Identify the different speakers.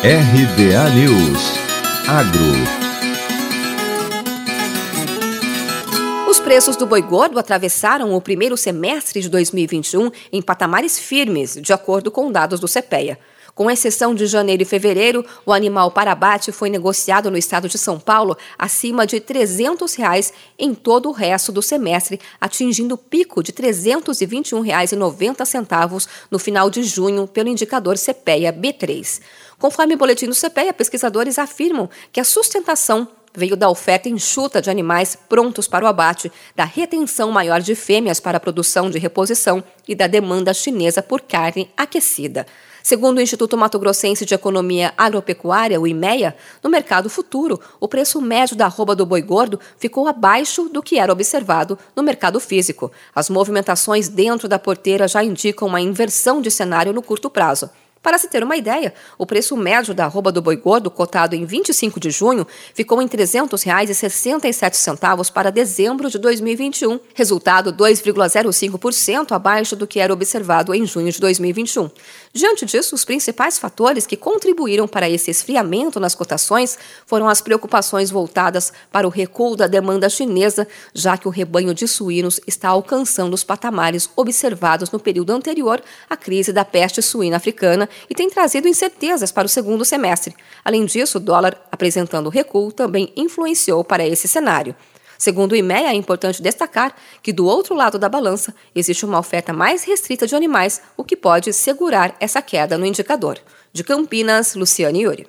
Speaker 1: RBA News Agro
Speaker 2: Os preços do boi gordo atravessaram o primeiro semestre de 2021 em patamares firmes, de acordo com dados do CPEA. Com exceção de janeiro e fevereiro, o animal para abate foi negociado no estado de São Paulo acima de 300 reais em todo o resto do semestre, atingindo o pico de R$ 321,90 no final de junho pelo indicador CPEA B3. Conforme o boletim do CPEA, pesquisadores afirmam que a sustentação veio da oferta enxuta de animais prontos para o abate, da retenção maior de fêmeas para a produção de reposição e da demanda chinesa por carne aquecida. Segundo o Instituto Mato Grossense de Economia Agropecuária, o IMEA, no mercado futuro, o preço médio da arroba do boi gordo ficou abaixo do que era observado no mercado físico. As movimentações dentro da porteira já indicam uma inversão de cenário no curto prazo. Para se ter uma ideia, o preço médio da arroba do boi gordo, cotado em 25 de junho, ficou em R$ 300,67 para dezembro de 2021, resultado 2,05% abaixo do que era observado em junho de 2021. Diante disso, os principais fatores que contribuíram para esse esfriamento nas cotações foram as preocupações voltadas para o recuo da demanda chinesa, já que o rebanho de suínos está alcançando os patamares observados no período anterior à crise da peste suína africana e tem trazido incertezas para o segundo semestre. Além disso, o dólar apresentando recuo também influenciou para esse cenário. Segundo o IMEA, é importante destacar que do outro lado da balança existe uma oferta mais restrita de animais, o que pode segurar essa queda no indicador. De Campinas, Luciane Yuri.